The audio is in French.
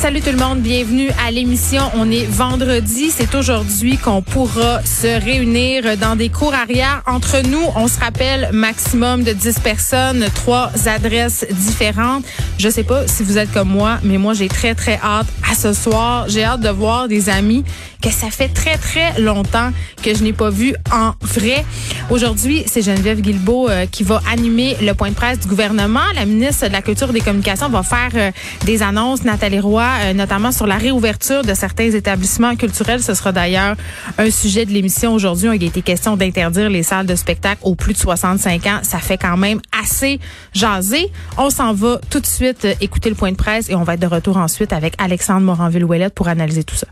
Salut tout le monde, bienvenue à l'émission. On est vendredi, c'est aujourd'hui qu'on pourra se réunir dans des cours arrière. Entre nous, on se rappelle maximum de 10 personnes, trois adresses différentes. Je sais pas si vous êtes comme moi, mais moi j'ai très très hâte à ce soir. J'ai hâte de voir des amis que ça fait très très longtemps que je n'ai pas vu en vrai. Aujourd'hui, c'est Geneviève Guilbeault euh, qui va animer le point de presse du gouvernement. La ministre de la Culture et des Communications va faire euh, des annonces, Nathalie Roy, euh, notamment sur la réouverture de certains établissements culturels. Ce sera d'ailleurs un sujet de l'émission aujourd'hui. Il a été question d'interdire les salles de spectacle aux plus de 65 ans. Ça fait quand même assez jaser. On s'en va tout de suite écouter le point de presse et on va être de retour ensuite avec Alexandre Moranville-Ouellette pour analyser tout ça.